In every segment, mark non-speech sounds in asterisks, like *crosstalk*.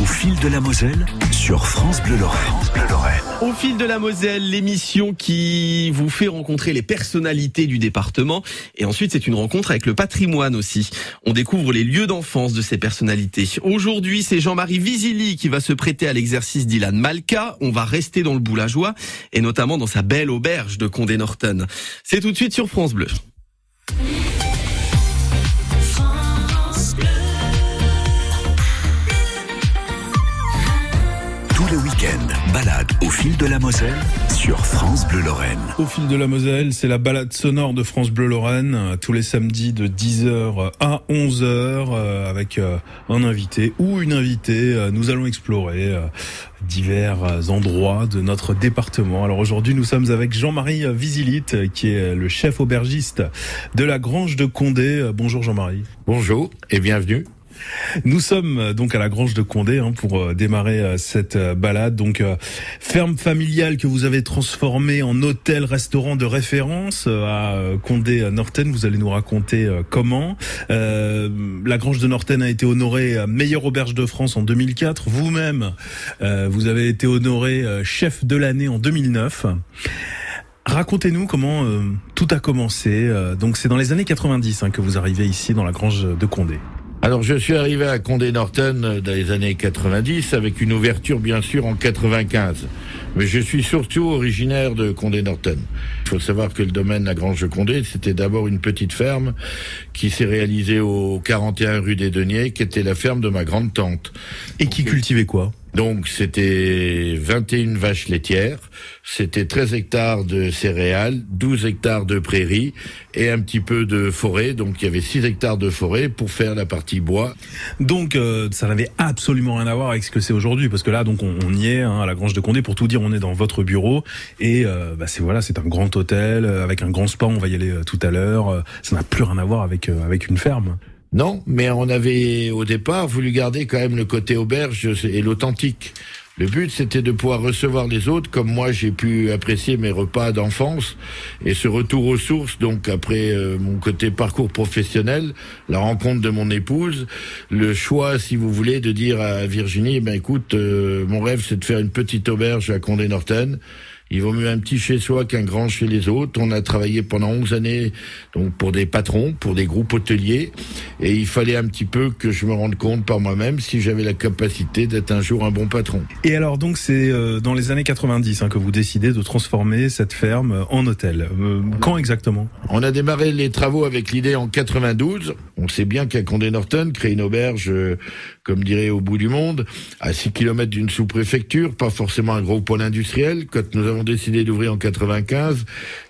Au fil de la Moselle sur France Bleu Lorraine. Au fil de la Moselle, l'émission qui vous fait rencontrer les personnalités du département. Et ensuite, c'est une rencontre avec le patrimoine aussi. On découvre les lieux d'enfance de ces personnalités. Aujourd'hui, c'est Jean-Marie Visili qui va se prêter à l'exercice d'Ilan Malka. On va rester dans le boulageois et notamment dans sa belle auberge de Condé-Norton. C'est tout de suite sur France Bleu. Balade au fil de la Moselle sur France Bleu Lorraine. Au fil de la Moselle, c'est la balade sonore de France Bleu Lorraine, euh, tous les samedis de 10h à 11h, euh, avec euh, un invité ou une invitée. Nous allons explorer divers endroits de notre département. Alors aujourd'hui, nous sommes avec Jean-Marie Visilite, qui est le chef aubergiste de la Grange de Condé. Bonjour Jean-Marie. Bonjour et bienvenue. Nous sommes euh, donc à la Grange de Condé hein, pour euh, démarrer euh, cette balade. Donc ferme familiale que vous avez transformée en hôtel-restaurant de référence à Condé Norten. Vous allez nous raconter comment. la Grange de Norten a été honorée meilleure auberge de France en 2004. Vous-même, vous avez été honoré chef de l'année en 2009. Racontez-nous comment tout a commencé. donc c'est dans les années 90 hein, que vous arrivez ici dans la Grange de Condé. Alors je suis arrivé à Condé Norton euh, dans les années 90 avec une ouverture bien sûr en 95. Mais je suis surtout originaire de Condé Norton. Il faut savoir que le domaine La Grange de Condé, c'était d'abord une petite ferme qui s'est réalisée au 41 rue des Deniers, qui était la ferme de ma grande tante. Et qui cultivait quoi? Donc c'était 21 vaches laitières, c'était 13 hectares de céréales, 12 hectares de prairies et un petit peu de forêt. Donc il y avait 6 hectares de forêt pour faire la partie bois. Donc euh, ça n'avait absolument rien à voir avec ce que c'est aujourd'hui parce que là donc on, y est hein, à la Grange de Condé pour tout dire on est dans votre bureau et euh, bah, c'est voilà c'est un grand hôtel euh, avec un grand spa on va y aller tout à l'heure. ça n'a plus rien à voir avec avec une ferme. Non, mais on avait au départ voulu garder quand même le côté auberge et l'authentique. Le but, c'était de pouvoir recevoir les autres, comme moi j'ai pu apprécier mes repas d'enfance et ce retour aux sources. Donc après euh, mon côté parcours professionnel, la rencontre de mon épouse, le choix, si vous voulez, de dire à Virginie, ben écoute, euh, mon rêve, c'est de faire une petite auberge à Condé-Norten. Il vaut mieux un petit chez soi qu'un grand chez les autres. On a travaillé pendant 11 années donc pour des patrons, pour des groupes hôteliers, et il fallait un petit peu que je me rende compte par moi-même si j'avais la capacité d'être un jour un bon patron. Et alors donc c'est euh, dans les années 90 hein, que vous décidez de transformer cette ferme en hôtel. Euh, quand exactement? On a démarré les travaux avec l'idée en 92. On sait bien qu'à Condé-Norton, créer une auberge, euh, comme dirait au bout du monde, à 6 km d'une sous-préfecture, pas forcément un gros pôle industriel. Quand nous avons décidé d'ouvrir en 95,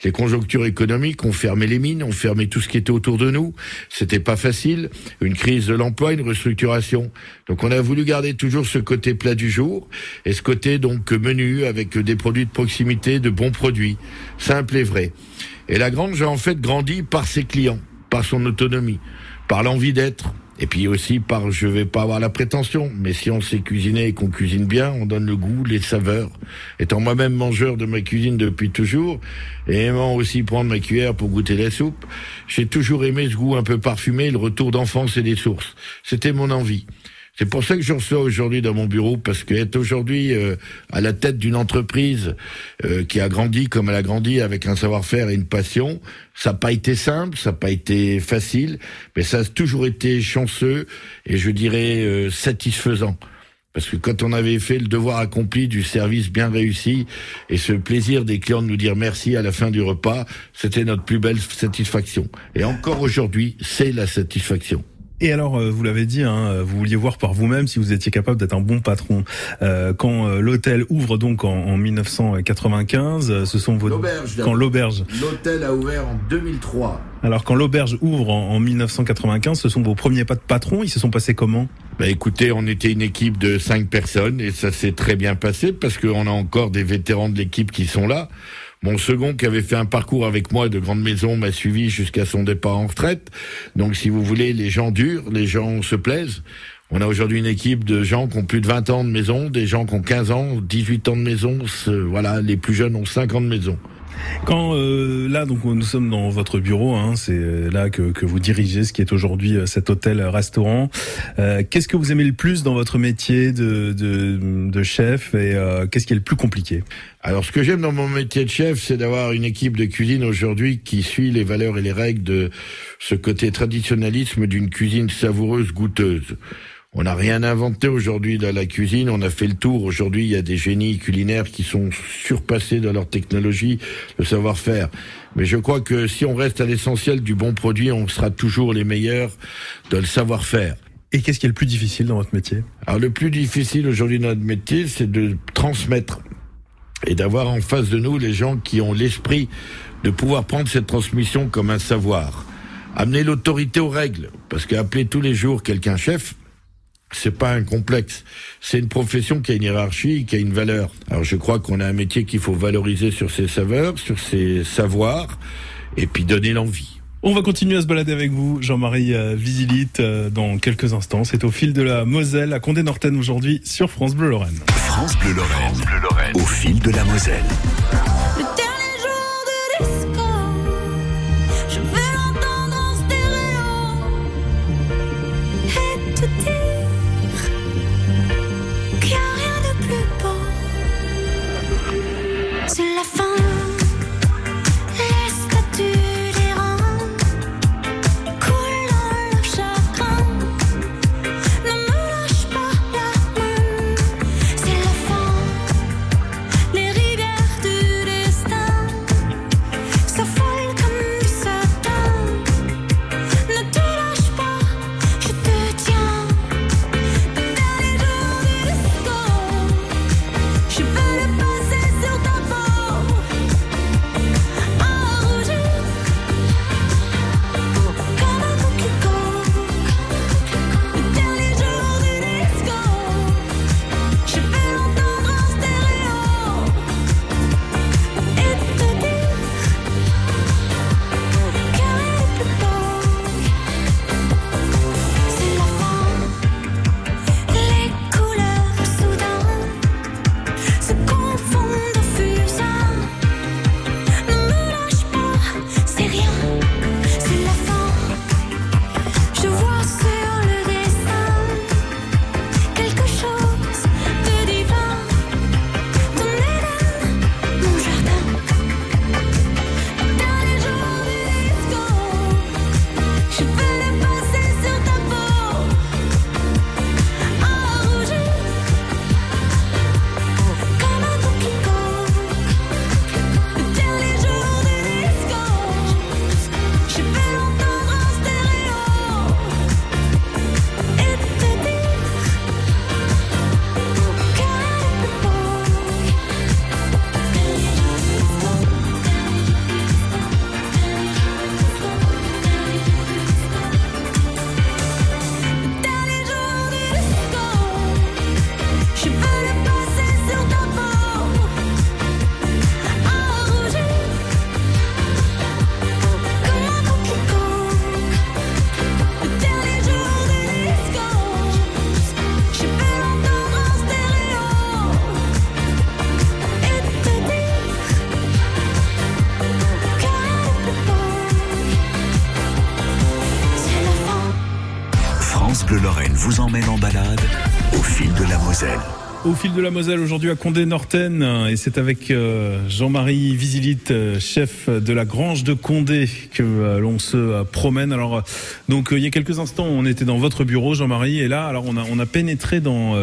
les conjonctures économiques ont fermé les mines, ont fermé tout ce qui était autour de nous. C'était pas facile. Une crise de l'emploi, une restructuration. Donc on a voulu garder toujours ce côté plat du jour et ce côté donc menu avec des produits de proximité, de bons produits, simples et vrais. Et la Grange a en fait grandi par ses clients, par son autonomie, par l'envie d'être, et puis aussi par, je vais pas avoir la prétention, mais si on sait cuisiner et qu'on cuisine bien, on donne le goût, les saveurs. Étant moi-même mangeur de ma cuisine depuis toujours, et aimant aussi prendre ma cuillère pour goûter la soupe, j'ai toujours aimé ce goût un peu parfumé, le retour d'enfance et des sources. C'était mon envie. C'est pour ça que je reçois aujourd'hui dans mon bureau, parce qu'être aujourd'hui euh, à la tête d'une entreprise euh, qui a grandi comme elle a grandi avec un savoir-faire et une passion, ça n'a pas été simple, ça n'a pas été facile, mais ça a toujours été chanceux et je dirais euh, satisfaisant. Parce que quand on avait fait le devoir accompli du service bien réussi et ce plaisir des clients de nous dire merci à la fin du repas, c'était notre plus belle satisfaction. Et encore aujourd'hui, c'est la satisfaction. Et alors, euh, vous l'avez dit, hein, vous vouliez voir par vous-même si vous étiez capable d'être un bon patron. Euh, quand euh, l'hôtel ouvre donc en, en 1995, ce sont vos quand l'auberge. L'hôtel a ouvert en 2003. Alors quand l'auberge ouvre en, en, 1995, ce sont vos premiers pas de patron. Ils se sont passés comment? Bah écoutez, on était une équipe de cinq personnes et ça s'est très bien passé parce qu'on a encore des vétérans de l'équipe qui sont là. Mon second, qui avait fait un parcours avec moi de grande maison, m'a suivi jusqu'à son départ en retraite. Donc, si vous voulez, les gens durent, les gens se plaisent. On a aujourd'hui une équipe de gens qui ont plus de 20 ans de maison, des gens qui ont 15 ans, 18 ans de maison. Voilà, les plus jeunes ont 5 ans de maison. Quand euh, là, donc nous sommes dans votre bureau, hein, c'est euh, là que, que, vous dirigez ce qui est aujourd'hui euh, cet hôtel-restaurant. Euh, qu'est-ce que vous aimez le plus dans votre métier de, de, de chef et euh, qu'est-ce qui est le plus compliqué? Alors, ce que j'aime dans mon métier de chef, c'est d'avoir une équipe de cuisine aujourd'hui qui suit les valeurs et les règles de ce côté traditionnalisme d'une cuisine savoureuse, goûteuse. On n'a rien inventé aujourd'hui dans la cuisine, on a fait le tour. Aujourd'hui, il y a des génies culinaires qui sont surpassés dans leur technologie, le savoir-faire. Mais je crois que si on reste à l'essentiel du bon produit, on sera toujours les meilleurs dans le savoir-faire. Et qu'est-ce qui est le plus difficile dans votre métier? Alors le plus difficile aujourd'hui dans notre métier, c'est de transmettre et d'avoir en face de nous les gens qui ont l'esprit de pouvoir prendre cette transmission comme un savoir. Amener l'autorité aux règles, parce qu'appeler tous les jours quelqu'un chef, c'est pas un complexe. C'est une profession qui a une hiérarchie, qui a une valeur. Alors je crois qu'on a un métier qu'il faut valoriser sur ses saveurs, sur ses savoirs, et puis donner l'envie. On va continuer à se balader avec vous, Jean-Marie euh, Visilite, euh, dans quelques instants. C'est au fil de la Moselle, à Condé-Norten aujourd'hui, sur France Bleu Lorraine. France Bleu Lorraine, au fil de la Moselle. France Bleu Lorraine vous emmène en balade au fil de la Moselle. Au fil de la Moselle aujourd'hui à Condé-Norten et c'est avec euh, Jean-Marie Visilite, euh, chef de la Grange de Condé que euh, l'on se promène. Alors donc il y a quelques instants on était dans votre bureau Jean-Marie et là alors on a on a pénétré dans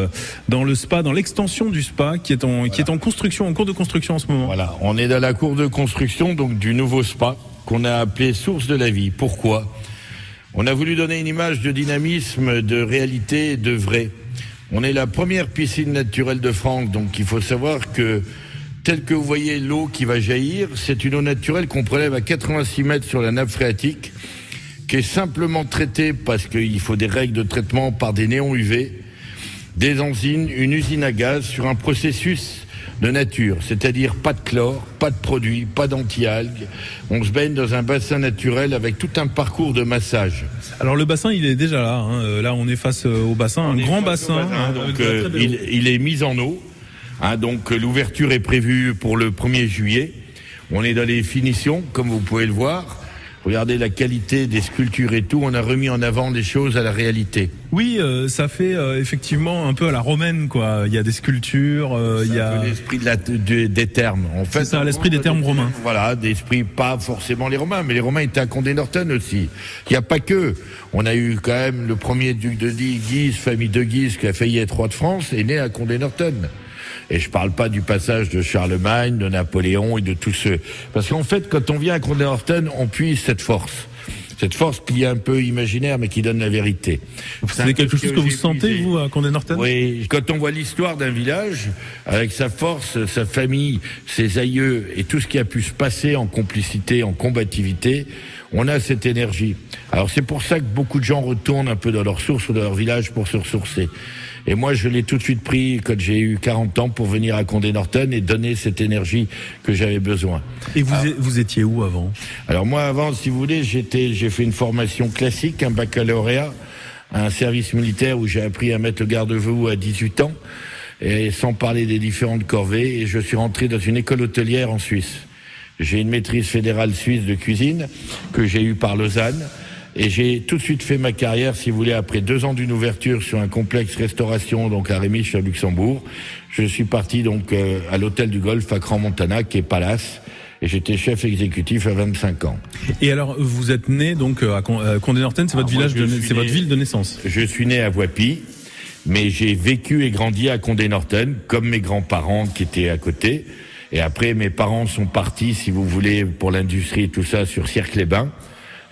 dans le spa, dans l'extension du spa qui est en qui est en construction, en cours de construction en ce moment. Voilà, on est dans la cour de construction donc du nouveau spa qu'on a appelé Source de la vie. Pourquoi? On a voulu donner une image de dynamisme, de réalité, de vrai. On est la première piscine naturelle de France, donc il faut savoir que tel que vous voyez l'eau qui va jaillir, c'est une eau naturelle qu'on prélève à 86 mètres sur la nappe phréatique, qui est simplement traitée parce qu'il faut des règles de traitement par des néons UV, des enzymes, une usine à gaz sur un processus de nature, c'est-à-dire pas de chlore, pas de produits, pas d'anti-algues. On se baigne dans un bassin naturel avec tout un parcours de massage. Alors le bassin il est déjà là. hein. Euh, Là on est face euh, au bassin, un grand bassin. Hein, hein, donc euh, il, il est mis en eau. Hein, donc l'ouverture est prévue pour le 1er juillet. On est dans les finitions, comme vous pouvez le voir. Regardez la qualité des sculptures et tout. On a remis en avant des choses à la réalité. Oui, euh, ça fait euh, effectivement un peu à la romaine, quoi. Il y a des sculptures, euh, il y a. l'esprit de la, de- des termes. En fait, C'est ça, l'esprit des termes romains. Voilà, d'esprit pas forcément les Romains, mais les Romains étaient à Condé-Norton aussi. Il n'y a pas que. On a eu quand même le premier duc de Guise, famille de Guise, qui a failli être roi de France, est né à Condé-Norton. Et je parle pas du passage de Charlemagne, de Napoléon et de tous ceux. Parce qu'en fait, quand on vient à Condé-Norton, on puise cette force. Cette force qui est un peu imaginaire, mais qui donne la vérité. C'est quelque chose que vous sentez, puisé. vous, à Condé Norton Oui, quand on voit l'histoire d'un village, avec sa force, sa famille, ses aïeux et tout ce qui a pu se passer en complicité, en combativité, on a cette énergie. Alors c'est pour ça que beaucoup de gens retournent un peu dans leur source ou dans leur village pour se ressourcer. Et moi, je l'ai tout de suite pris quand j'ai eu 40 ans pour venir à Condé-Norton et donner cette énergie que j'avais besoin. Et vous, vous étiez où avant? Alors moi, avant, si vous voulez, j'étais, j'ai fait une formation classique, un baccalauréat, un service militaire où j'ai appris à mettre le garde-vous à 18 ans, et sans parler des différentes corvées, et je suis rentré dans une école hôtelière en Suisse. J'ai une maîtrise fédérale suisse de cuisine que j'ai eue par Lausanne. Et j'ai tout de suite fait ma carrière, si vous voulez, après deux ans d'une ouverture sur un complexe restauration, donc à Rémy, à Luxembourg. Je suis parti donc euh, à l'hôtel du Golfe à Cran-Montana, qui est Palace, et j'étais chef exécutif à 25 ans. Et alors, vous êtes né donc euh, à euh, Condé Norton, c'est votre Ah, village, c'est votre ville de naissance. Je suis né à Voipy, mais j'ai vécu et grandi à Condé-Norton, comme mes grands-parents qui étaient à côté. Et après, mes parents sont partis, si vous voulez, pour l'industrie et tout ça, sur Cirque-les-Bains.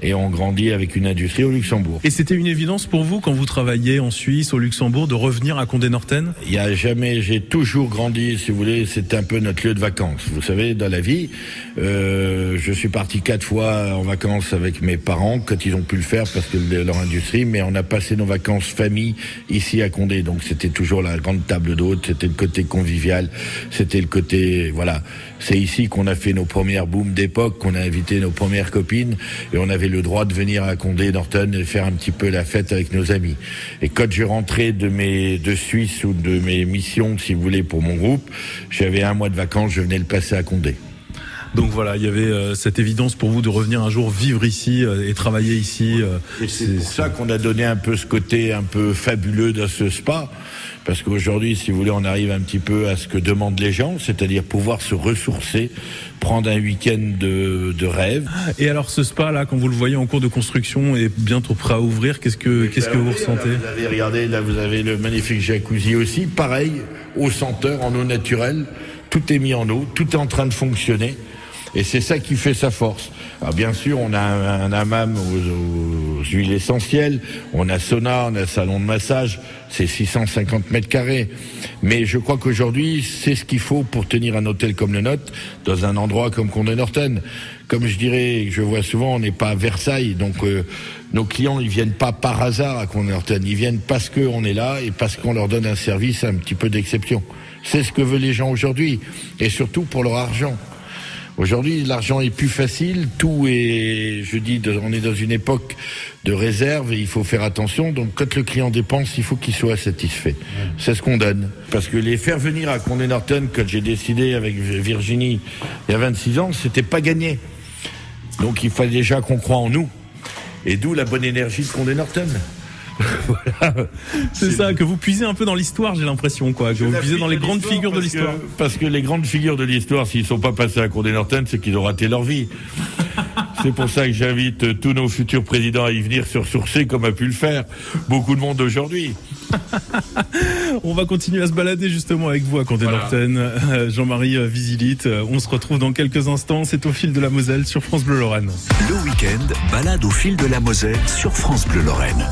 Et ont grandi avec une industrie au Luxembourg. Et c'était une évidence pour vous, quand vous travailliez en Suisse, au Luxembourg, de revenir à Condé Norton Il y a jamais, j'ai toujours grandi, si vous voulez, c'est un peu notre lieu de vacances. Vous savez, dans la vie, euh, je suis parti quatre fois en vacances avec mes parents quand ils ont pu le faire parce que de leur industrie, mais on a passé nos vacances famille ici à Condé, donc c'était toujours la grande table d'hôte, c'était le côté convivial, c'était le côté, voilà, c'est ici qu'on a fait nos premières booms d'époque, qu'on a invité nos premières copines et on avait le droit de venir à Condé, Norton et faire un petit peu la fête avec nos amis. Et quand je rentrais de mes de Suisse ou de mes missions, si vous voulez, pour mon groupe, j'avais un mois de vacances, je venais le passer à Condé. Donc voilà, il y avait euh, cette évidence pour vous de revenir un jour vivre ici euh, et travailler ici. euh, c'est pour ça qu'on a donné un peu ce côté un peu fabuleux dans ce spa. Parce qu'aujourd'hui, si vous voulez, on arrive un petit peu à ce que demandent les gens, c'est-à-dire pouvoir se ressourcer, prendre un week-end de, de rêve. Et alors ce spa là, quand vous le voyez en cours de construction et bientôt prêt à ouvrir, qu'est-ce que qu'est-ce que vous ressentez? Là, vous avez regardé, là vous avez le magnifique jacuzzi aussi, pareil, eau senteur, en eau naturelle, tout est mis en eau, tout est en train de fonctionner. Et c'est ça qui fait sa force. Alors bien sûr, on a un, un hammam aux, aux huiles essentielles, on a sauna, on a salon de massage, c'est 650 mètres carrés. Mais je crois qu'aujourd'hui, c'est ce qu'il faut pour tenir un hôtel comme le nôtre dans un endroit comme Condé Norton. Comme je dirais, je vois souvent, on n'est pas à Versailles, donc euh, nos clients ils viennent pas par hasard à Condé Norton, ils viennent parce qu'on est là et parce qu'on leur donne un service un petit peu d'exception. C'est ce que veulent les gens aujourd'hui, et surtout pour leur argent. Aujourd'hui, l'argent est plus facile, tout est, je dis, on est dans une époque de réserve et il faut faire attention. Donc, quand le client dépense, il faut qu'il soit satisfait. C'est ce qu'on donne. Parce que les faire venir à Condé Norton, quand j'ai décidé avec Virginie il y a 26 ans, c'était pas gagné. Donc, il fallait déjà qu'on croit en nous. Et d'où la bonne énergie de Condé Norton. *laughs* voilà. C'est ça que vous puisez un peu dans l'histoire, j'ai l'impression quoi, que vous puisez dans les grandes figures de Parce que- l'histoire. Parce que les grandes figures de l'histoire, s'ils sont pas passés à Condé Norton, c'est qu'ils ont raté leur vie. *laughs* c'est pour ça que j'invite euh, tous nos futurs présidents à y venir se ressourcer comme a pu le faire beaucoup de monde aujourd'hui. *laughs* On va continuer à se balader justement avec vous à Condé Norton, Euh, Jean-Marie euh, Visilite. On se retrouve dans quelques instants. C'est au fil de la Moselle sur France Bleu Lorraine. Le week-end, balade au fil de la Moselle sur France Bleu Lorraine.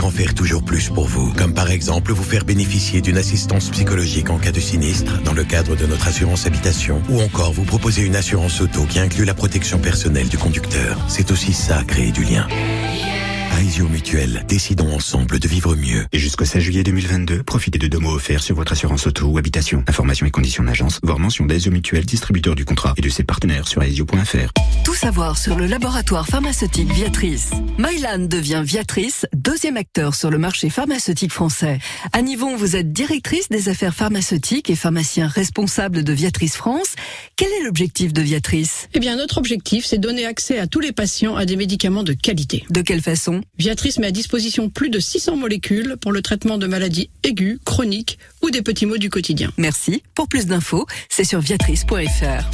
En faire toujours plus pour vous. Comme par exemple vous faire bénéficier d'une assistance psychologique en cas de sinistre dans le cadre de notre assurance habitation. Ou encore vous proposer une assurance auto qui inclut la protection personnelle du conducteur. C'est aussi ça, créer du lien. Aesio Mutuel, décidons ensemble de vivre mieux. Et jusqu'au 16 juillet 2022, profitez de deux mots offerts sur votre assurance auto ou habitation. Informations et conditions d'agence, voire mention d'Aesio Mutuel, distributeur du contrat et de ses partenaires sur aesio.fr. Tout savoir sur le laboratoire pharmaceutique Viatrice. Mylan devient Viatrice, deuxième acteur sur le marché pharmaceutique français. Anne Yvon, vous êtes directrice des affaires pharmaceutiques et pharmacien responsable de Viatrice France. Quel est l'objectif de Viatrice? Eh bien, notre objectif, c'est donner accès à tous les patients à des médicaments de qualité. De quelle façon? Viatrice met à disposition plus de 600 molécules pour le traitement de maladies aiguës, chroniques ou des petits maux du quotidien. Merci. Pour plus d'infos, c'est sur viatrice.fr.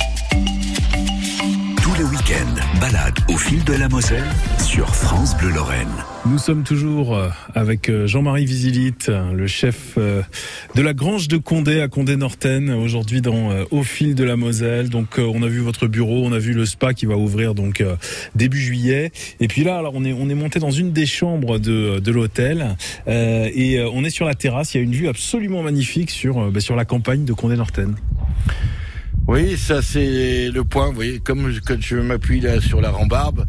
Tous les week-ends, balade au fil de la Moselle sur France Lorraine. Nous sommes toujours euh, avec euh, Jean-Marie Visilite, euh, le chef de la Grange de Condé à Condé-Norten, aujourd'hui dans Au fil de la Moselle. Donc on a vu votre bureau, on a vu le spa qui va ouvrir donc début juillet. Et puis là, alors on est on est monté dans une des chambres de, de l'hôtel euh, et on est sur la terrasse. Il y a une vue absolument magnifique sur bah, sur la campagne de Condé-Norten. Oui, ça c'est le point. Vous voyez, comme quand je m'appuie là sur la rambarbe,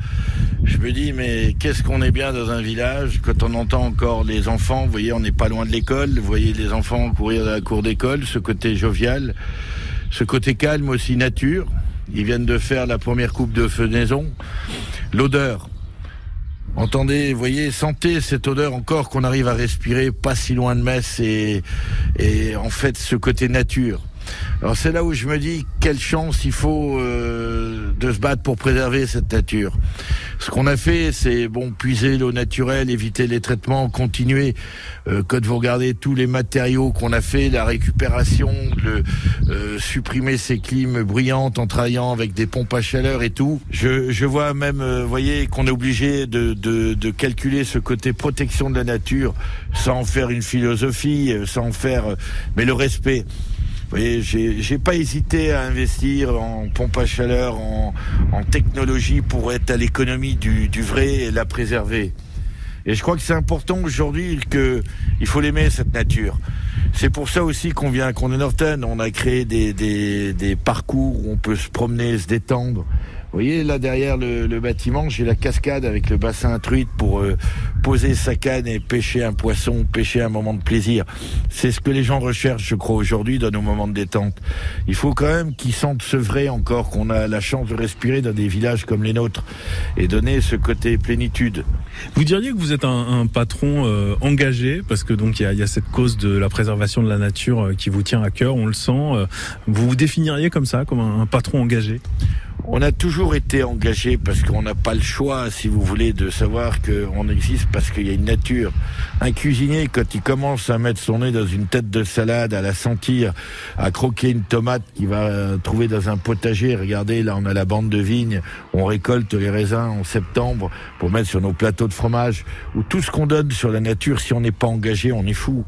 je me dis mais qu'est-ce qu'on est bien dans un village quand on entend encore les enfants. Vous voyez, on n'est pas loin de l'école. Vous voyez les enfants courir dans la cour d'école, ce côté jovial, ce côté calme aussi nature. Ils viennent de faire la première coupe de fenaison. L'odeur. Entendez, voyez, sentez cette odeur encore qu'on arrive à respirer pas si loin de Metz et, et en fait ce côté nature. Alors c'est là où je me dis quelle chance il faut euh, de se battre pour préserver cette nature. Ce qu'on a fait, c'est bon puiser l'eau naturelle, éviter les traitements, continuer. Euh, quand vous regardez tous les matériaux qu'on a fait, la récupération, le euh, supprimer ces clims bruyantes en travaillant avec des pompes à chaleur et tout. Je, je vois même, euh, voyez, qu'on est obligé de, de, de calculer ce côté protection de la nature sans en faire une philosophie, euh, sans faire, euh, mais le respect. Voyez, j'ai pas hésité à investir en pompe à chaleur, en, technologie pour être à l'économie du, vrai et la préserver. Et je crois que c'est important aujourd'hui que il faut l'aimer cette nature. C'est pour ça aussi qu'on vient à Condé Norton. On a créé des, des, des parcours où on peut se promener, se détendre. Vous voyez, là derrière le, le bâtiment, j'ai la cascade avec le bassin truite pour euh, poser sa canne et pêcher un poisson, pêcher un moment de plaisir. C'est ce que les gens recherchent, je crois, aujourd'hui dans nos moments de détente. Il faut quand même qu'ils sentent ce vrai encore, qu'on a la chance de respirer dans des villages comme les nôtres et donner ce côté plénitude. Vous diriez que vous êtes un, un patron euh, engagé parce que donc il y a, y a cette cause de la préservation de la nature euh, qui vous tient à cœur, on le sent. euh, vous vous définiriez comme ça, comme un, un patron engagé? On a toujours été engagé parce qu'on n'a pas le choix, si vous voulez, de savoir qu'on existe parce qu'il y a une nature. Un cuisinier, quand il commence à mettre son nez dans une tête de salade, à la sentir, à croquer une tomate qu'il va trouver dans un potager, regardez, là on a la bande de vignes, on récolte les raisins en septembre pour mettre sur nos plateaux de fromage, ou tout ce qu'on donne sur la nature, si on n'est pas engagé, on est fou,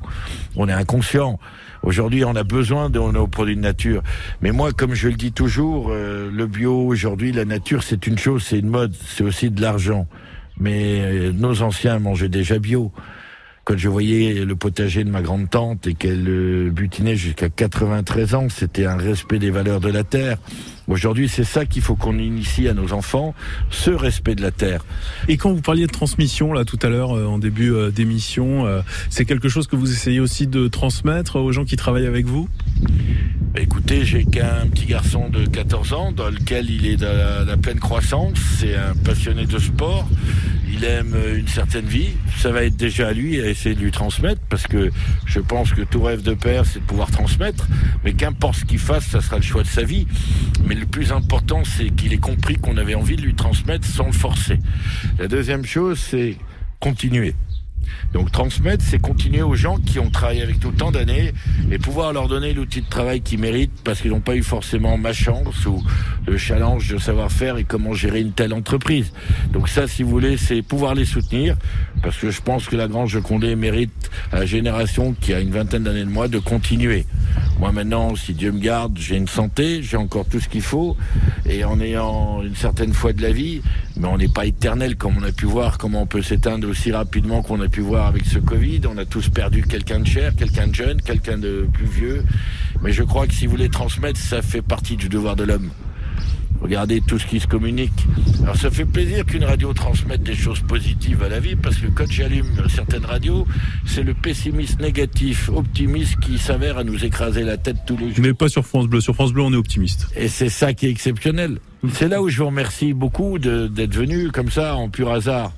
on est inconscient. Aujourd'hui, on a besoin de nos produits de nature. Mais moi, comme je le dis toujours, euh, le bio, aujourd'hui, la nature, c'est une chose, c'est une mode, c'est aussi de l'argent. Mais euh, nos anciens mangeaient déjà bio. Quand je voyais le potager de ma grande tante et qu'elle euh, butinait jusqu'à 93 ans, c'était un respect des valeurs de la terre. Aujourd'hui, c'est ça qu'il faut qu'on initie à nos enfants, ce respect de la terre. Et quand vous parliez de transmission là tout à l'heure euh, en début euh, d'émission, euh, c'est quelque chose que vous essayez aussi de transmettre aux gens qui travaillent avec vous? Écoutez, j'ai qu'un petit garçon de 14 ans dans lequel il est dans la, la pleine croissance. C'est un passionné de sport. Il aime une certaine vie. Ça va être déjà à lui à essayer de lui transmettre parce que je pense que tout rêve de père, c'est de pouvoir transmettre. Mais qu'importe ce qu'il fasse, ça sera le choix de sa vie. Mais le plus important, c'est qu'il ait compris qu'on avait envie de lui transmettre sans le forcer. La deuxième chose, c'est continuer. Donc transmettre, c'est continuer aux gens qui ont travaillé avec nous tant d'années et pouvoir leur donner l'outil de travail qu'ils méritent parce qu'ils n'ont pas eu forcément ma chance ou le challenge de savoir-faire et comment gérer une telle entreprise. Donc ça, si vous voulez, c'est pouvoir les soutenir parce que je pense que la Grange de Condé mérite à la génération qui a une vingtaine d'années de moi de continuer. Moi maintenant, si Dieu me garde, j'ai une santé, j'ai encore tout ce qu'il faut, et en ayant une certaine foi de la vie, mais on n'est pas éternel comme on a pu voir, comment on peut s'éteindre aussi rapidement qu'on a pu voir avec ce Covid. On a tous perdu quelqu'un de cher, quelqu'un de jeune, quelqu'un de plus vieux. Mais je crois que si vous voulez transmettre, ça fait partie du devoir de l'homme. Regardez tout ce qui se communique. Alors ça fait plaisir qu'une radio transmette des choses positives à la vie, parce que quand j'allume certaines radios, c'est le pessimiste négatif, optimiste qui s'avère à nous écraser la tête tous les jours. Mais pas sur France Bleu. Sur France Bleu, on est optimiste. Et c'est ça qui est exceptionnel. C'est là où je vous remercie beaucoup d'être venu comme ça, en pur hasard.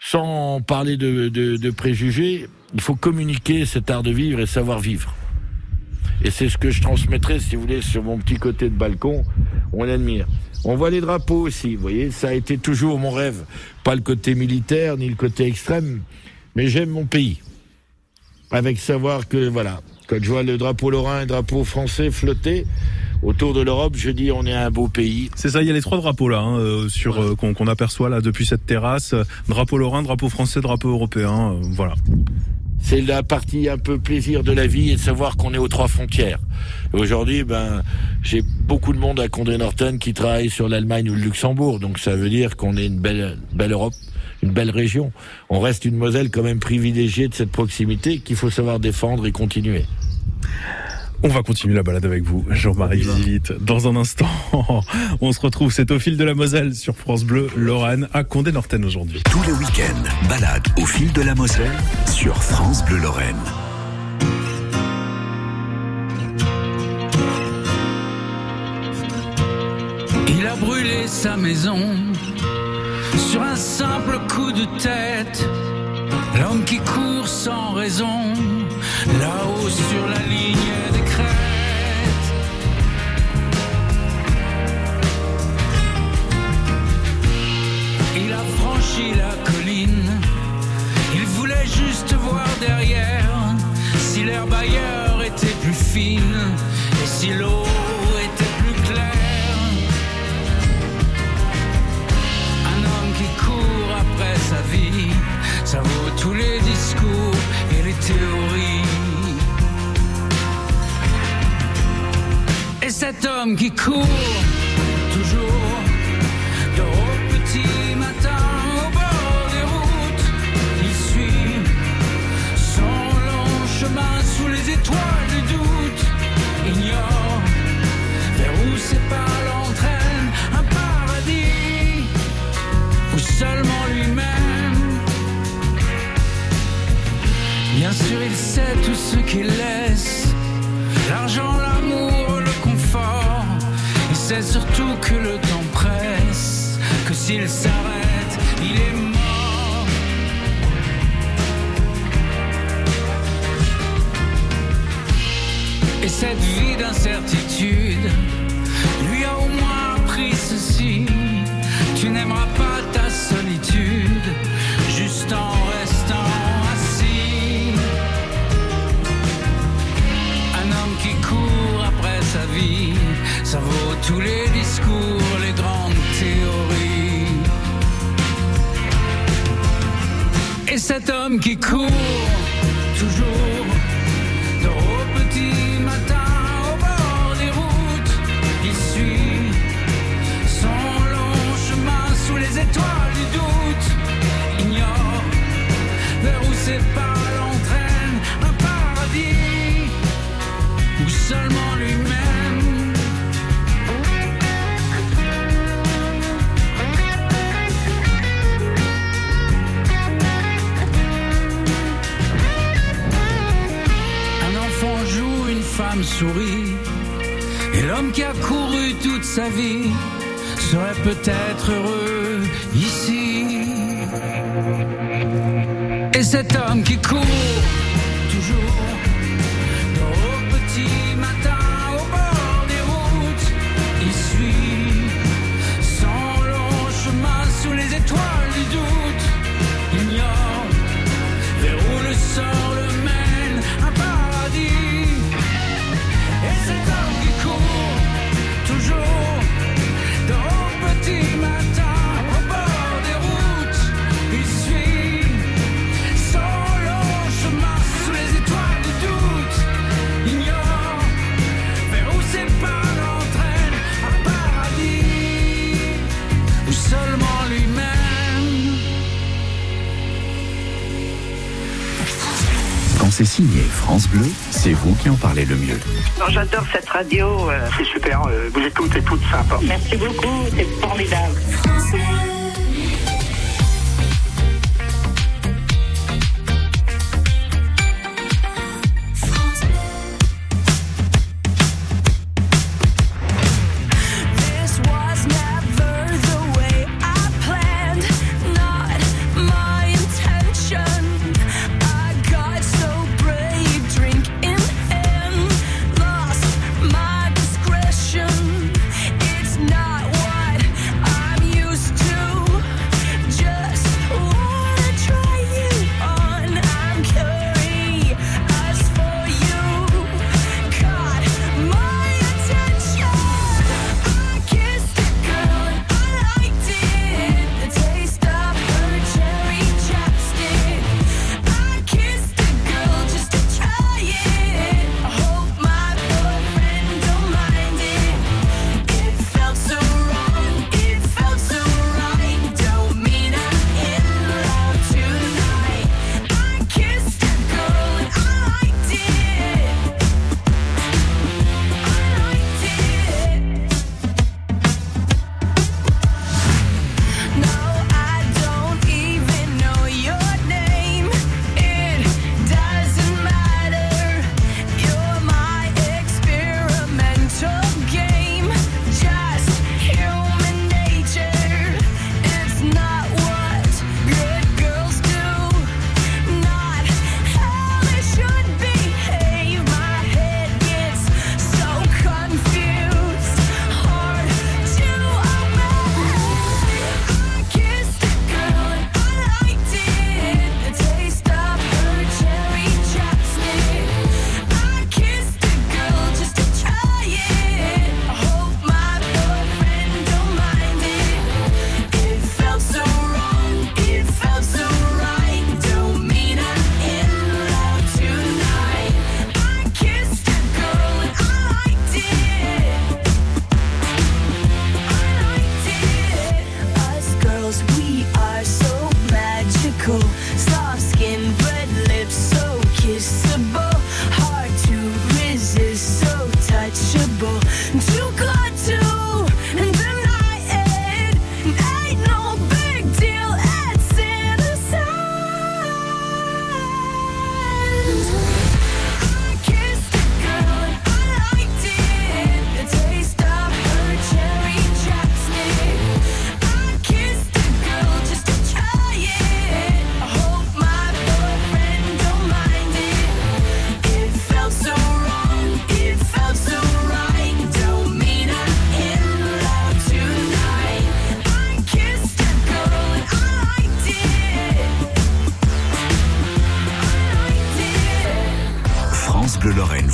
Sans parler de, de- de préjugés, il faut communiquer cet art de vivre et savoir vivre. Et c'est ce que je transmettrai, si vous voulez, sur mon petit côté de balcon. On admire. On voit les drapeaux aussi, vous voyez, ça a été toujours mon rêve. Pas le côté militaire, ni le côté extrême, mais j'aime mon pays. Avec savoir que, voilà, quand je vois le drapeau lorrain et le drapeau français flotter autour de l'Europe, je dis on est un beau pays. C'est ça, il y a les trois drapeaux là, hein, euh, sur euh, qu'on aperçoit là depuis cette terrasse. Drapeau lorrain, drapeau français, drapeau européen. euh, voilà. C'est la partie un peu plaisir de la vie et de savoir qu'on est aux trois frontières. Aujourd'hui, ben, j'ai beaucoup de monde à Condé-Norton qui travaille sur l'Allemagne ou le Luxembourg. Donc ça veut dire qu'on est une belle, belle Europe, une belle région. On reste une Moselle quand même privilégiée de cette proximité qu'il faut savoir défendre et continuer. On va continuer la balade avec vous, Jean-Marie Vizilite. Dans un instant, *laughs* on se retrouve, c'est au fil de la Moselle sur France Bleu, Lorraine, à Condé-Norten aujourd'hui. Tous les week-ends, balade au fil de la Moselle sur France Bleu Lorraine. Il a brûlé sa maison sur un simple coup de tête. L'homme qui court sans raison, là-haut sur la ligne des Il a franchi la colline, il voulait juste voir derrière si l'herbe ailleurs était plus fine et si l'eau était plus claire. Un homme qui court après sa vie, ça vaut tous les discours et les théories. Et cet homme qui court toujours de au petit matin au bord des routes, il suit son long chemin sous les étoiles du doute, ignore vers où ses pas l'entraînent, un paradis ou seulement lui-même. Bien sûr, il sait tout ce qu'il laisse l'argent, l'amour. Sait surtout que le temps presse, que s'il s'arrête, il est mort. Et cette vie d'incertitude lui a au moins appris ceci. Tu n'aimeras pas ta solitude tous les discours, les grandes théories. Et cet homme qui court toujours et l'homme qui a couru toute sa vie serait peut-être heureux ici. Et cet homme qui court C'est signé France Bleu, c'est vous qui en parlez le mieux. J'adore cette radio. euh, C'est super, euh, vous êtes toutes et toutes sympas. Merci beaucoup, c'est formidable.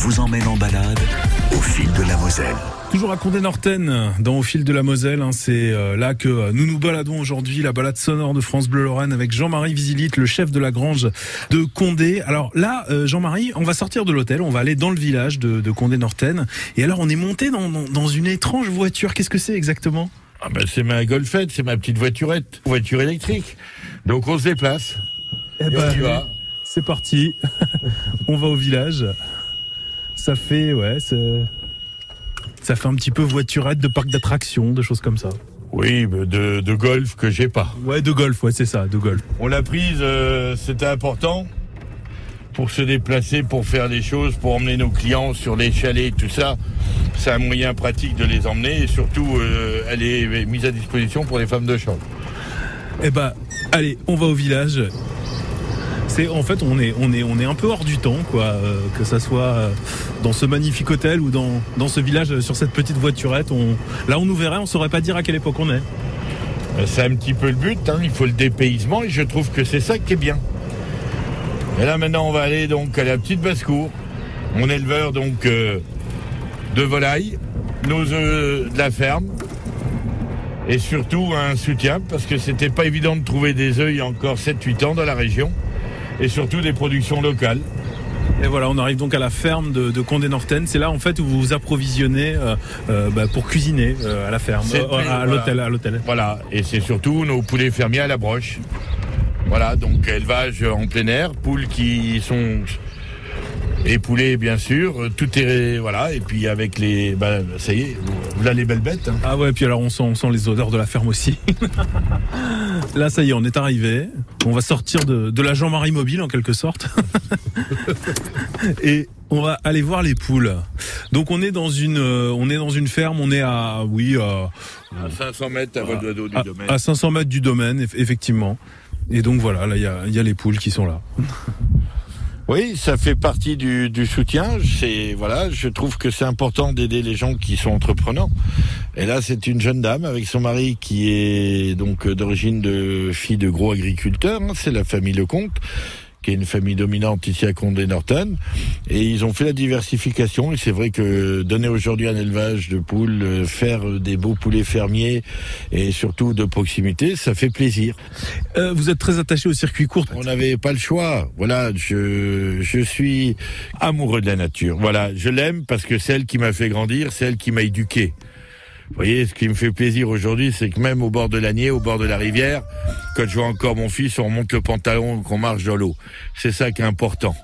Vous emmène en balade au fil de la Moselle. Toujours à Condé-Norten, dans Au fil de la Moselle. hein, c'est euh, là que euh, nous nous baladons aujourd'hui, la balade sonore de France Bleu Lorraine avec Jean-Marie Visilite, le chef de la grange de Condé. Alors là, euh, Jean-Marie, on va sortir de l'hôtel, on va aller dans le village de, de Condé-Norten. Et alors, on est monté dans, dans, dans une étrange voiture. Qu'est-ce que c'est exactement? Ah ben, c'est ma golfette, c'est ma petite voiturette, voiture électrique. Donc on se déplace. Eh Et ben. C'est parti. *laughs* on va au village. Ça fait, ouais, ça fait un petit peu voiturette de parc d'attractions, de choses comme ça. Oui, de, de golf que j'ai pas. Ouais, de golf, ouais, c'est ça, de golf. On l'a prise, euh, c'était important pour se déplacer, pour faire des choses, pour emmener nos clients sur les chalets, tout ça. C'est un moyen pratique de les emmener et surtout, euh, elle est mise à disposition pour les femmes de chambre. Eh ben, allez, on va au village. C'est en fait, on est, on est, on est un peu hors du temps, quoi. euh, que ça soit euh, dans ce magnifique hôtel ou dans, dans ce village euh, sur cette petite voiturette. Là, on nous verrait, on saurait pas dire à quelle époque on est. C'est un petit peu le but, hein, il faut le dépaysement et je trouve que c'est ça qui est bien. Et là maintenant on va aller donc à la petite basse-cour. Mon éleveur donc de volailles, nos œufs de la ferme et surtout un soutien parce que c'était pas évident de trouver des œufs il y a encore 7-8 ans dans la région et surtout des productions locales. Et voilà, on arrive donc à la ferme de, de Condé-Norten. C'est là en fait où vous vous approvisionnez euh, euh, bah, pour cuisiner euh, à la ferme, euh, à l'hôtel, à l'hôtel. Voilà, et c'est surtout nos poulets fermiers à la broche. Voilà, donc élevage en plein air, poules qui sont Et poulet, bien sûr. euh, Tout est voilà. Et puis avec les, bah, ça y est, là les belles bêtes. hein. Ah ouais, puis alors on sent, on sent les odeurs de la ferme aussi. *laughs* Là, ça y est, on est arrivé. On va sortir de, de la Jean-Marie mobile en quelque sorte. *laughs* Et on va aller voir les poules. Donc on est dans une, euh, on est dans une ferme. On est à, oui, à, À 500 mètres à doigt du à, domaine. à 500 mètres du domaine, eff- effectivement. Et donc voilà, là il y a, il y a les poules qui sont là. *laughs* Oui, ça fait partie du, du soutien. C'est voilà, je trouve que c'est important d'aider les gens qui sont entreprenants. Et là, c'est une jeune dame avec son mari qui est donc d'origine de fille de gros agriculteurs. hein. c'est la famille Lecomte qui est une famille dominante ici à Condé-Norton. Et ils ont fait la diversification. Et c'est vrai que donner aujourd'hui un élevage de poules, euh, faire euh, des beaux poulets fermiers et surtout de proximité, ça fait plaisir. Euh, vous êtes très attaché au circuit court. On n'avait pas le choix. Voilà, je, je suis amoureux de la nature. Voilà, je l'aime parce que c'est elle qui m'a fait grandir, c'est elle qui m'a éduqué. Vous voyez, ce qui me fait plaisir aujourd'hui, c'est que même au bord de l'Anier, au bord de la rivière, quand je vois encore mon fils, on remonte le pantalon, qu'on marche dans l'eau. C'est ça qui est important.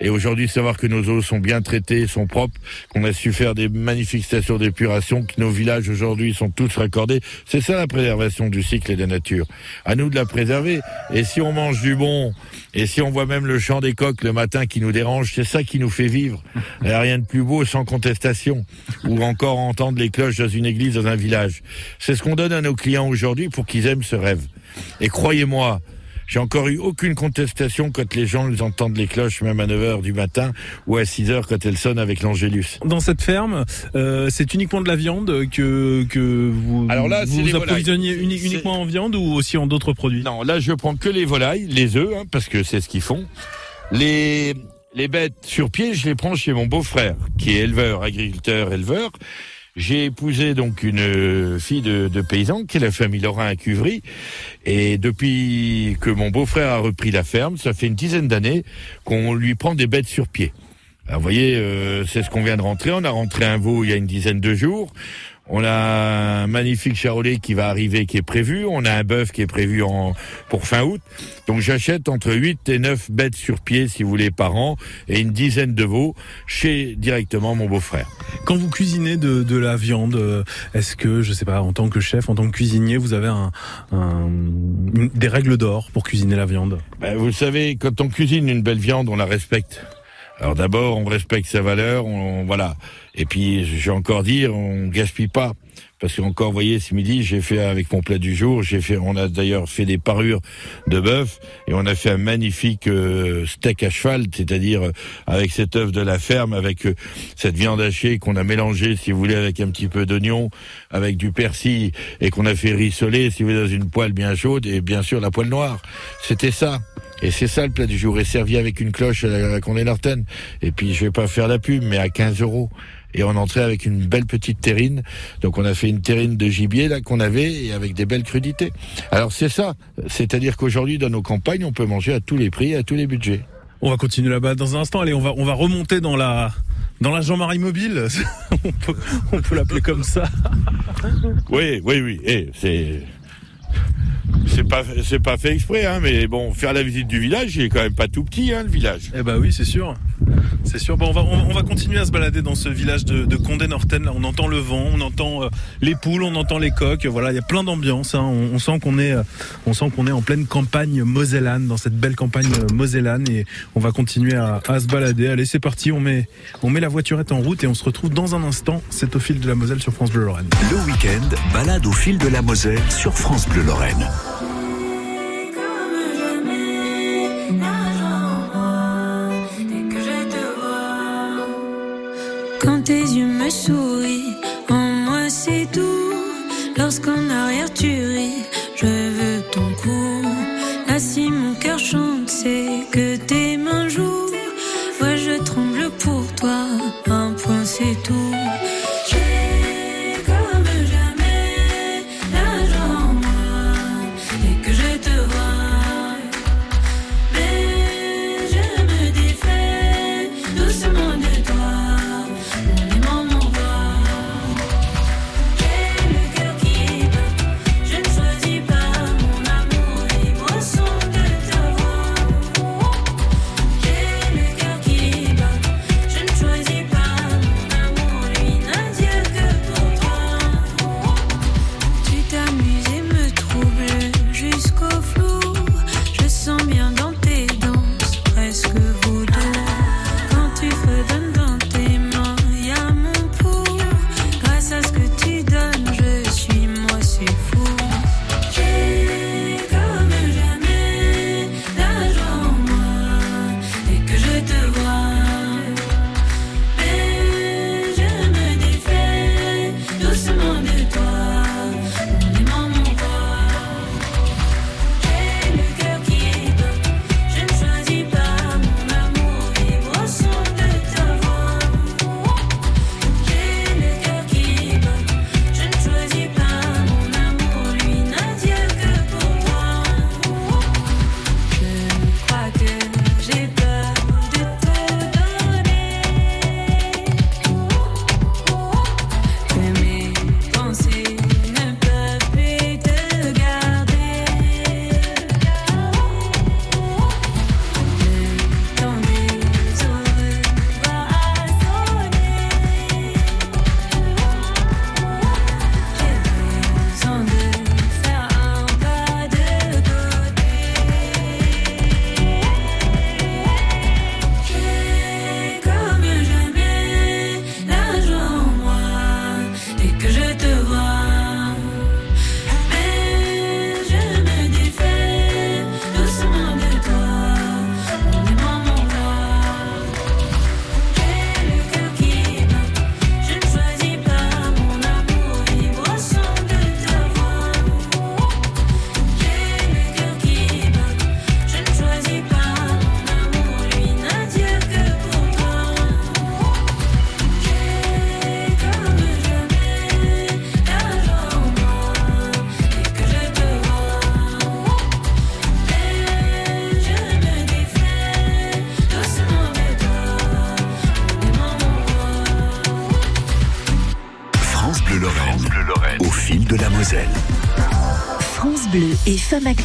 Et aujourd'hui, savoir que nos eaux sont bien traitées, sont propres, qu'on a su faire des magnifiques stations d'épuration, que nos villages aujourd'hui sont tous raccordés, c'est ça la préservation du cycle et de la nature. À nous de la préserver. Et si on mange du bon, et si on voit même le chant des coqs le matin qui nous dérange, c'est ça qui nous fait vivre. *laughs* A rien de plus beau sans contestation. Ou encore entendre les cloches dans une église, dans un village. C'est ce qu'on donne à nos clients aujourd'hui pour qu'ils aiment ce rêve. Et croyez-moi, j'ai encore eu aucune contestation quand les gens ils entendent les cloches, même à 9h du matin ou à 6h quand elles sonnent avec l'Angélus. Dans cette ferme, euh, c'est uniquement de la viande que que vous Alors là, vous, vous approvisionnez uni- uniquement en viande ou aussi en d'autres produits? Non, là je prends que les volailles, les œufs, hein, parce que c'est ce qu'ils font. Les, les bêtes sur pied, je les prends chez mon beau-frère, qui est éleveur, agriculteur, éleveur. J'ai épousé donc une euh, fille de, paysan, qui est la famille Lorrain à Cuvry. Et depuis que mon beau-frère a repris la ferme, ça fait une dizaine d'années qu'on lui prend des bêtes sur pied. Alors, vous voyez, euh, c'est ce qu'on vient de rentrer. On a rentré un veau il y a une dizaine de jours. On a un magnifique charolais qui va arriver, qui est prévu. On a un bœuf qui est prévu en, pour fin août. Donc j'achète entre 8 et 9 bêtes sur pied, si vous voulez, par an, et une dizaine de veaux chez directement mon beau-frère. Quand vous cuisinez de, de la viande, euh, est-ce que, je sais pas, en tant que chef, en tant que cuisinier, vous avez un, un- des règles d'or pour cuisiner la viande? Ben, vous savez, quand on cuisine une belle viande, on la respecte. Alors d'abord, on respecte sa valeur, on, voilà. Et puis, j'ai encore dire, on gaspille pas. Parce qu'encore, vous voyez, ce midi, j'ai fait avec mon plat du jour, j'ai fait, on a d'ailleurs fait des parures de bœuf et on a fait un magnifique euh, steak à cheval, c'est-à-dire euh, avec cet œuf de la ferme, avec euh, cette viande hachée qu'on a mélangée, si vous voulez, avec un petit peu d'oignon, avec du persil et qu'on a fait rissoler, si vous voulez, dans une poêle bien chaude et bien sûr la poêle noire. C'était ça. Et c'est ça le plat du jour, est servi avec une cloche à la Condé Norton. Et puis je vais pas faire la pub, mais à 15 euros. Et on entrait avec une belle petite terrine. Donc on a fait une terrine de gibier là qu'on avait et avec des belles crudités. Alors c'est ça. C'est-à-dire qu'aujourd'hui dans nos campagnes, on peut manger à tous les prix, à tous les budgets. On va continuer là-bas dans un instant. Allez, on va on va remonter dans la dans la Jean-Marie mobile. *laughs* on peut, on peut l'appeler comme ça. Oui, oui, oui. Eh, c'est c'est pas c'est pas fait exprès, hein, mais bon, faire la visite du village, il est quand même pas tout petit, hein, le village. Eh ben oui, c'est sûr. C'est sûr. Bon, on va, on, on va continuer à se balader dans ce village de, de Condé-Norten. Là, on entend le vent, on entend euh, les poules, on entend les coqs. Voilà, il y a plein d'ambiance. hein. On, on sent qu'on est, euh, on sent qu'on est en pleine campagne mosellane, dans cette belle campagne euh, mosellane, et on va continuer à, à se balader. Allez, c'est parti. On met, on met la voiturette en route et on se retrouve dans un instant. C'est au fil de la Moselle sur France Bleu Lorraine. Le week-end, balade au fil de la Moselle sur France Bleu Lorraine. Me sourient, en moi c'est tout. Lorsqu'en arrière tu ris, je veux ton cou. Là si mon cœur chante, c'est que tes mains jouent.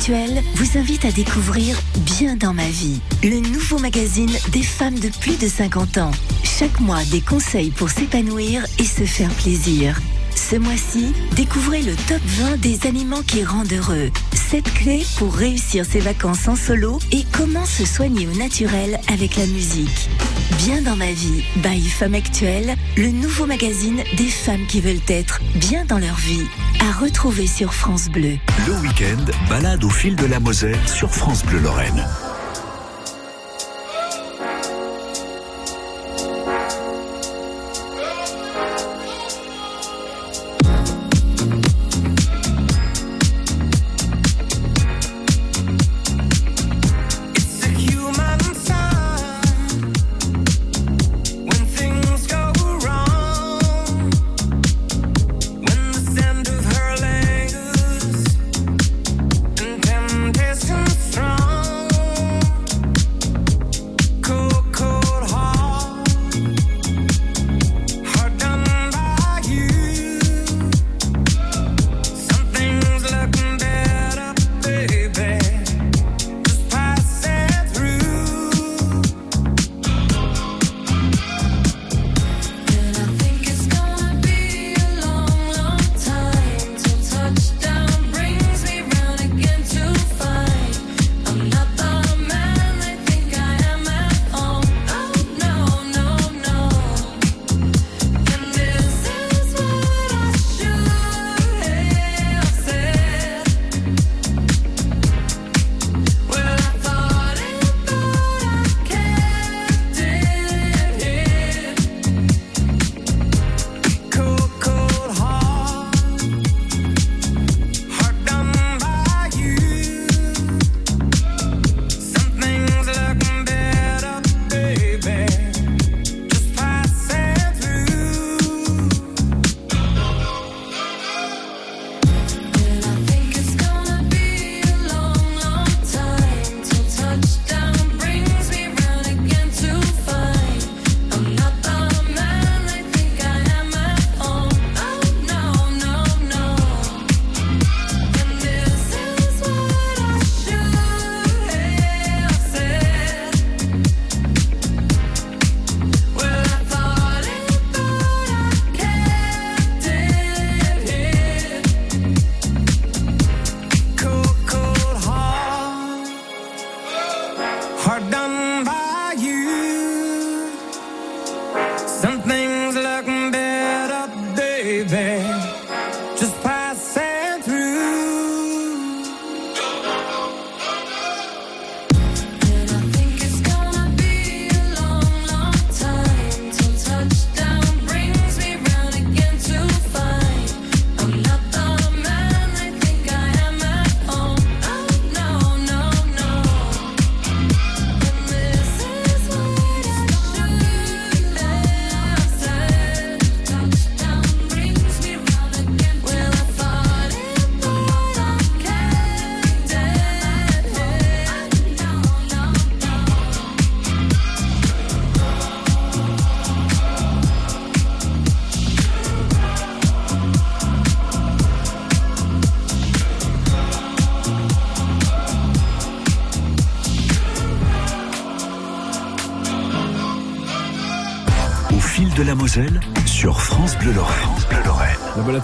Vous invitent à découvrir Bien dans ma vie, le nouveau magazine des femmes de plus de 50 ans. Chaque mois, des conseils pour s'épanouir et se faire plaisir. Ce mois-ci, découvrez le top 20 des aliments qui rendent heureux. 7 clés pour réussir ses vacances en solo et comment se soigner au naturel avec la musique. Bien dans ma vie, by Femmes Actuelles, le nouveau magazine des femmes qui veulent être bien dans leur vie. À retrouver sur France Bleu. Le week-end, balade au fil de la Moselle sur France Bleu Lorraine.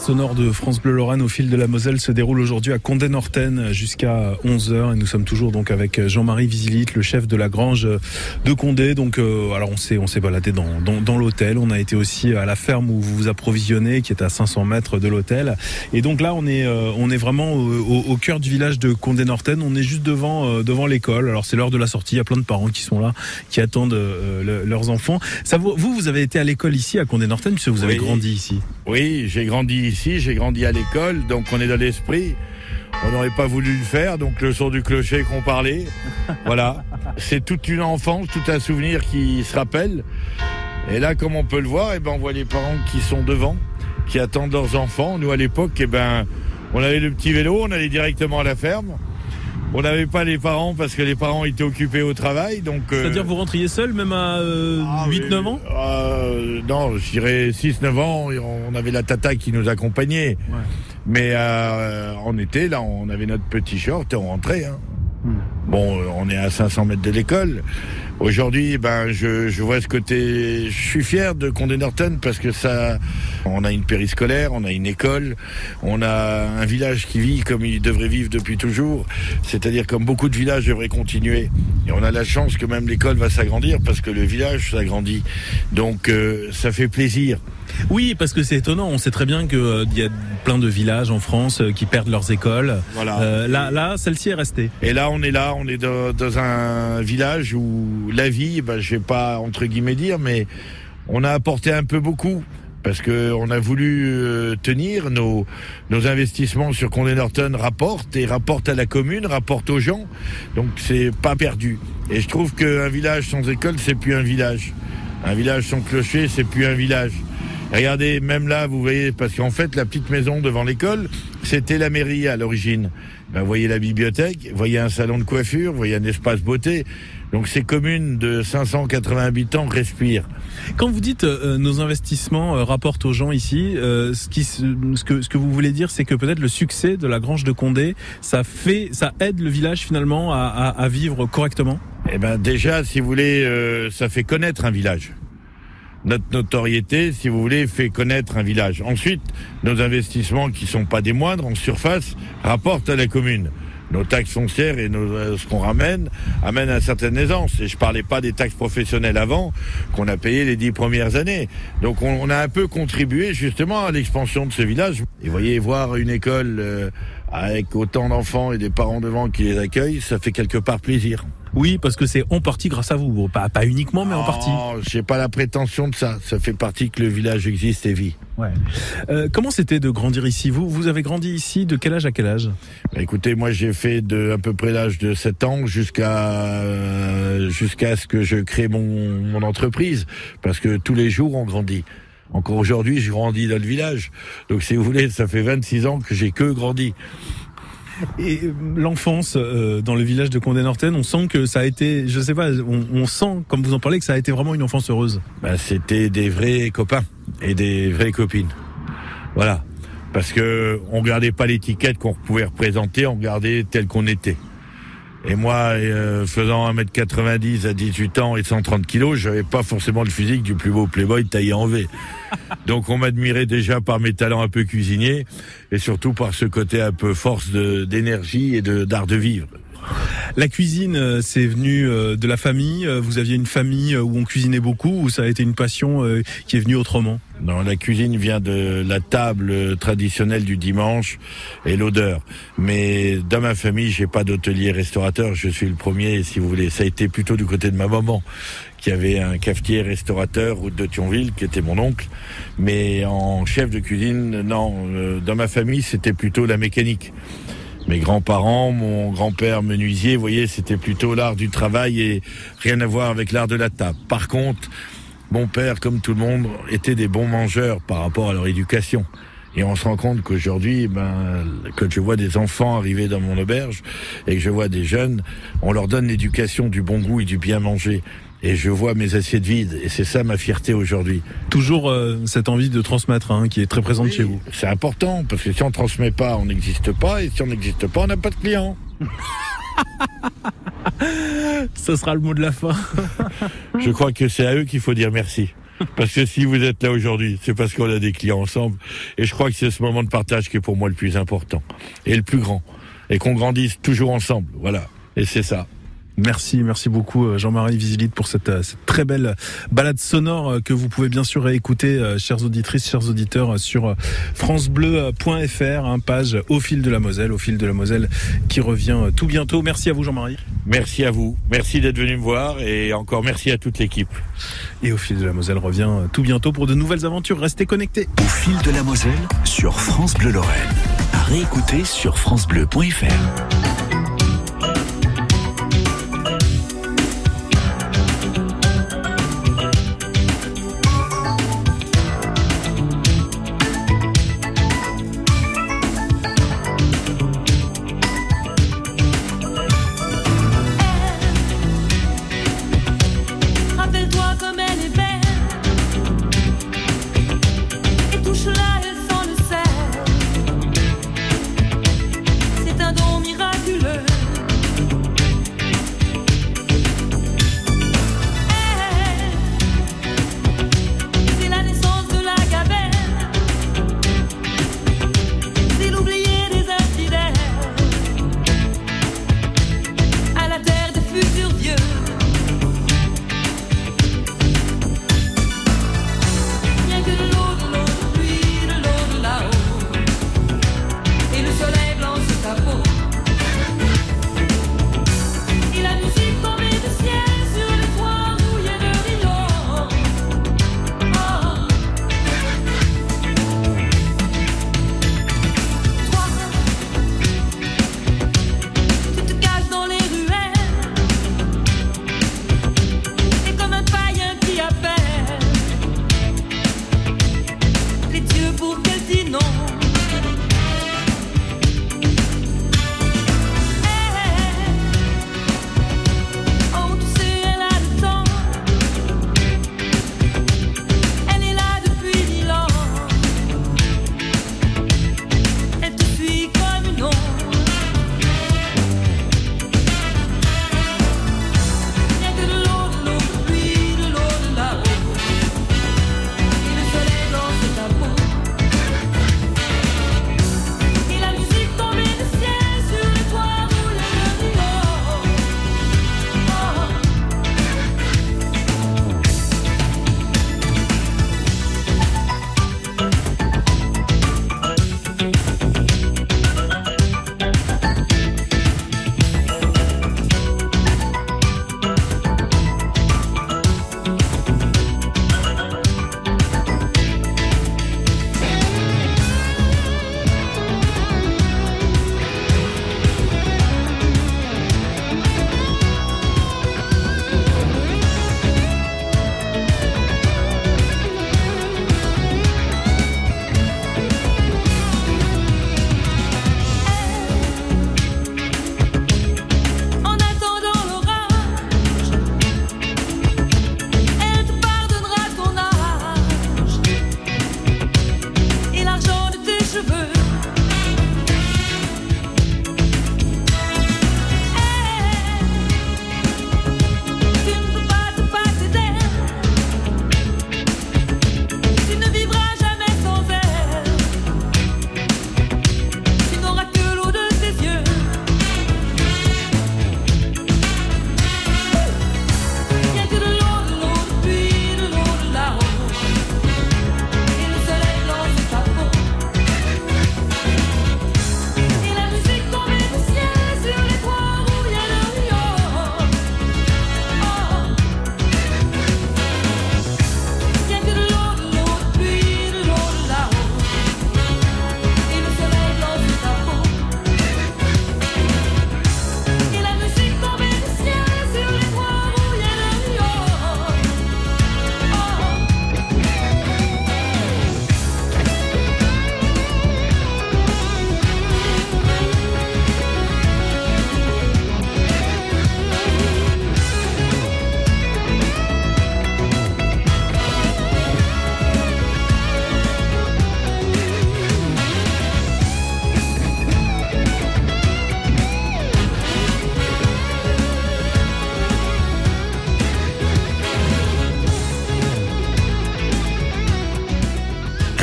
Sonore de France Bleu Lorraine au fil de la Moselle se déroule aujourd'hui à Condé-Norten jusqu'à 11h et nous sommes toujours donc avec Jean-Marie Visilite, le chef de la grange de Condé. Donc euh, alors on s'est on s'est baladé dans, dans, dans l'hôtel, on a été aussi à la ferme où vous vous approvisionnez qui est à 500 mètres de l'hôtel. Et donc là on est euh, on est vraiment au, au- au cœur du village de Condé-Norten, on est juste devant euh, devant l'école. Alors c'est l'heure de la sortie, il y a plein de parents qui sont là qui attendent le- leurs enfants. Ça vous vous avez été à l'école ici à Condé-Norten puisque vous avez grandi ici. Oui, j'ai grandi ici, j'ai grandi à l'école, donc on est dans l'esprit. On n'aurait pas voulu le faire, donc le son du clocher qu'on parlait. *laughs* Voilà, c'est toute une enfance, tout un souvenir qui se rappelle. Et là, comme on peut le voir, eh ben, on voit les parents qui sont devant, qui attendent leurs enfants. Nous, à l'époque, eh ben, on avait le petit vélo, on allait directement à la ferme. On n'avait pas les parents parce que les parents étaient occupés au travail. Donc, euh, C'est-à-dire vous rentriez seul même à euh, Ah, 8-9 ans euh, Non, je dirais 6-9 ans. On avait la tata qui nous accompagnait. Mais euh, en été, là, on avait notre petit short et on rentrait. hein. Bon, euh, on est à 500 mètres de l'école. Aujourd'hui, ben, je, vois ce côté. Je suis fier de Condé Norton parce que ça, on a une périscolaire, on a une école, on a un village qui vit comme il devrait vivre depuis toujours. C'est-à-dire comme beaucoup de villages devraient continuer. Et on a la chance que même l'école va s'agrandir parce que le village s'agrandit. Donc, euh, ça fait plaisir. Oui, parce que c'est étonnant. On sait très bien qu'il y a plein de villages en France euh, qui perdent leurs écoles. Voilà. Euh, là, là, celle-ci est restée. Et là, on est là, on est dans, dans un village où la vie, ben, je vais pas entre guillemets dire, mais on a apporté un peu beaucoup. Parce que on a voulu euh, tenir nos, nos investissements sur Condé Norton rapportent et rapportent à la commune, rapportent aux gens. Donc c'est pas perdu. Et je trouve qu'un village sans école, c'est plus un village. Un village sans clocher, c'est plus un village. Regardez, même là, vous voyez, parce qu'en fait, la petite maison devant l'école, c'était la mairie à l'origine. Ben, vous voyez la bibliothèque, vous voyez un salon de coiffure, vous voyez un espace beauté. Donc ces communes de 580 habitants respirent. Quand vous dites euh, nos investissements euh, rapportent aux gens ici, euh, ce, qui, ce, que, ce que vous voulez dire, c'est que peut-être le succès de la Grange de Condé, ça fait, ça aide le village finalement à, à- à vivre correctement? Eh ben déjà, si vous voulez, euh, ça fait connaître un village. Notre notoriété, si vous voulez, fait connaître un village. Ensuite, nos investissements, qui sont pas des moindres en surface, rapportent à la commune. Nos taxes foncières et nos, euh, ce qu'on ramène amènent à certaines aisance. Et je parlais pas des taxes professionnelles avant qu'on a payé les dix premières années. Donc on, on a un peu contribué justement à l'expansion de ce village. Et voyez, voir une école euh, avec autant d'enfants et des parents devant qui les accueillent, ça fait quelque part plaisir. Oui, parce que c'est en partie grâce à vous, pas, pas uniquement, mais en partie. Non, j'ai pas la prétention de ça. Ça fait partie que le village existe et vit. Ouais. Euh, comment c'était de grandir ici? Vous, vous avez grandi ici de quel âge à quel âge? Bah, écoutez, moi j'ai fait de à peu près l'âge de 7 ans jusqu'à euh, jusqu'à ce que je crée mon, mon entreprise, parce que tous les jours on grandit. Encore aujourd'hui, je grandis dans le village. Donc si vous voulez, ça fait 26 ans que j'ai que grandi. Et euh, l'enfance euh, dans le village de Condé-Norten, on sent que ça a été, je sais pas, on, on sent, comme vous en parlez, que ça a été vraiment une enfance heureuse. Bah, c'était des vrais copains et des vraies copines. Voilà. Parce que on gardait pas l'étiquette qu'on pouvait représenter, on gardait tel qu'on était. Et moi, euh, faisant 1m90 à 18 ans et 130 kilos, j'avais pas forcément le physique du plus beau playboy taillé en V. Donc on m'admirait déjà par mes talents un peu cuisiniers et surtout par ce côté un peu force d'énergie et de d'art de vivre. La cuisine, euh, c'est venu euh, de la famille. euh, Vous aviez une famille où on cuisinait beaucoup, ou ça a été une passion qui est venue autrement? Non, la cuisine vient de la table traditionnelle du dimanche et l'odeur. Mais dans ma famille, j'ai pas d'hôtelier restaurateur. Je suis le premier, si vous voulez. Ça a été plutôt du côté de ma maman, qui avait un cafetier restaurateur route de Thionville, qui était mon oncle. Mais en chef de cuisine, non. Dans ma famille, c'était plutôt la mécanique. Mes grands-parents, mon grand-père menuisier, vous voyez, c'était plutôt l'art du travail et rien à voir avec l'art de la table. Par contre, mon père, comme tout le monde, était des bons mangeurs par rapport à leur éducation. Et on se rend compte qu'aujourd'hui, ben, quand je vois des enfants arriver dans mon auberge et que je vois des jeunes, on leur donne l'éducation du bon goût et du bien manger. Et je vois mes assiettes vides. Et c'est ça ma fierté aujourd'hui. Toujours euh, cette envie de transmettre hein, qui est très présente chez vous. C'est important, parce que si on transmet pas, on n'existe pas. Et si on n'existe pas, on n'a pas de clients. *laughs* Ça sera le mot de la fin. *laughs* Je crois que c'est à eux qu'il faut dire merci. Parce que si vous êtes là aujourd'hui, c'est parce qu'on a des clients ensemble. Et je crois que c'est ce moment de partage qui est pour moi le plus important. Et le plus grand. Et qu'on grandisse toujours ensemble. Voilà. Et c'est ça. Merci, merci beaucoup euh, Jean-Marie Visilite pour cette, euh, cette très belle balade sonore euh, que vous pouvez bien sûr réécouter, euh, chères auditrices, chers auditeurs, euh, sur euh, francebleu.fr, hein, page au fil de la Moselle, au fil de la Moselle qui revient euh, tout bientôt. Merci à vous Jean-Marie. Merci à vous. Merci d'être venu me voir. Et encore merci à toute l'équipe. Et au fil de la Moselle revient euh, tout bientôt pour de nouvelles aventures. Restez connectés. Au fil de la Moselle sur France Bleu Lorraine. À réécouter sur francebleu.fr.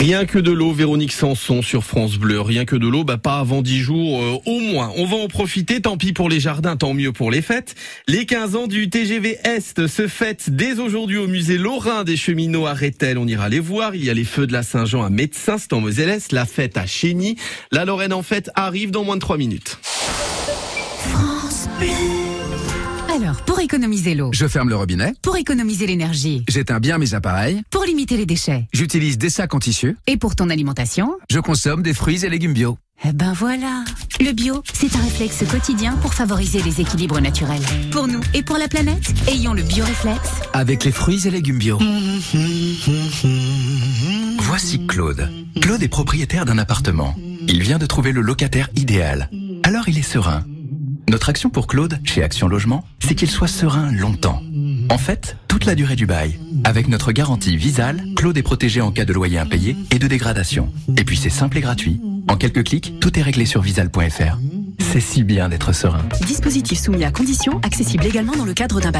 Rien que de l'eau, Véronique Sanson sur France Bleu. Rien que de l'eau, bah pas avant 10 jours euh, au moins. On va en profiter, tant pis pour les jardins, tant mieux pour les fêtes. Les 15 ans du TGV Est se fêtent dès aujourd'hui au musée Lorrain des cheminots à Rethel. On ira les voir. Il y a les feux de la Saint-Jean à Médecin, c'est en Moselle-Est, la fête à Chény. La Lorraine en fête arrive dans moins de 3 minutes. France. Pour économiser l'eau, Je ferme le robinet, pour économiser l'énergie, j'éteins bien mes appareils, pour limiter les déchets j'utilise des sacs en tissu, et pour ton alimentation, je consomme des fruits et légumes bio. eh ben voilà. Le bio, c'est un réflexe quotidien pour favoriser les équilibres naturels. Pour nous et pour la planète, ayons le bio-réflexe. Avec les fruits et légumes bio. Voici Claude. Claude est propriétaire d'un appartement. Il vient de trouver le locataire idéal. Alors il est serein. Notre action pour Claude, chez Action Logement, c'est qu'il soit serein longtemps. En fait, toute la durée du bail. Avec notre garantie Visal, Claude est protégé en cas de loyer impayé et de dégradation. Et puis c'est simple et gratuit. En quelques clics, tout est réglé sur visal.fr. C'est si bien d'être serein. Dispositif soumis à conditions, accessible également dans le cadre d'un bail.